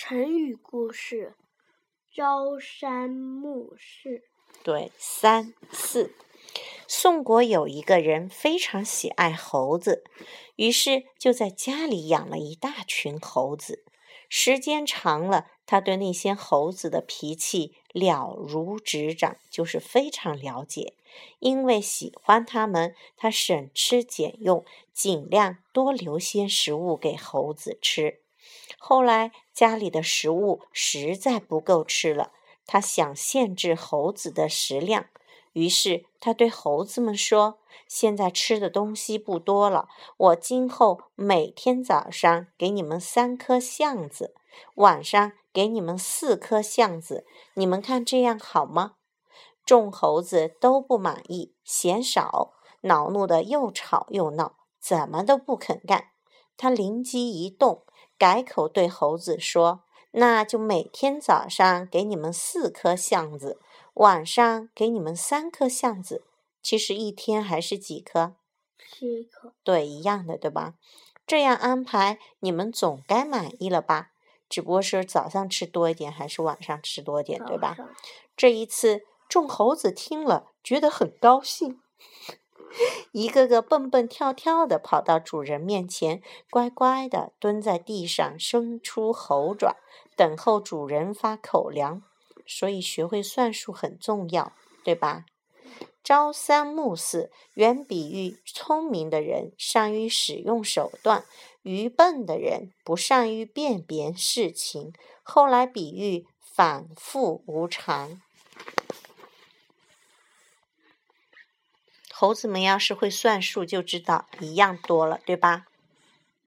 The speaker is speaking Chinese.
成语故事：朝三暮四。对，三四。宋国有一个人非常喜爱猴子，于是就在家里养了一大群猴子。时间长了，他对那些猴子的脾气了如指掌，就是非常了解。因为喜欢它们，他省吃俭用，尽量多留些食物给猴子吃。后来家里的食物实在不够吃了，他想限制猴子的食量。于是他对猴子们说：“现在吃的东西不多了，我今后每天早上给你们三颗橡子，晚上给你们四颗橡子，你们看这样好吗？”众猴子都不满意，嫌少，恼怒的又吵又闹，怎么都不肯干。他灵机一动，改口对猴子说：“那就每天早上给你们四颗橡子。”晚上给你们三颗橡子，其实一天还是几颗？七颗。对，一样的，对吧？这样安排，你们总该满意了吧？只不过是早上吃多一点，还是晚上吃多点，对吧？这一次，众猴子听了，觉得很高兴，一个个蹦蹦跳跳的跑到主人面前，乖乖的蹲在地上，伸出猴爪，等候主人发口粮。所以学会算术很重要，对吧？朝三暮四原比喻聪明的人善于使用手段，愚笨的人不善于辨别事情。后来比喻反复无常。猴子们要是会算数，就知道一样多了，对吧？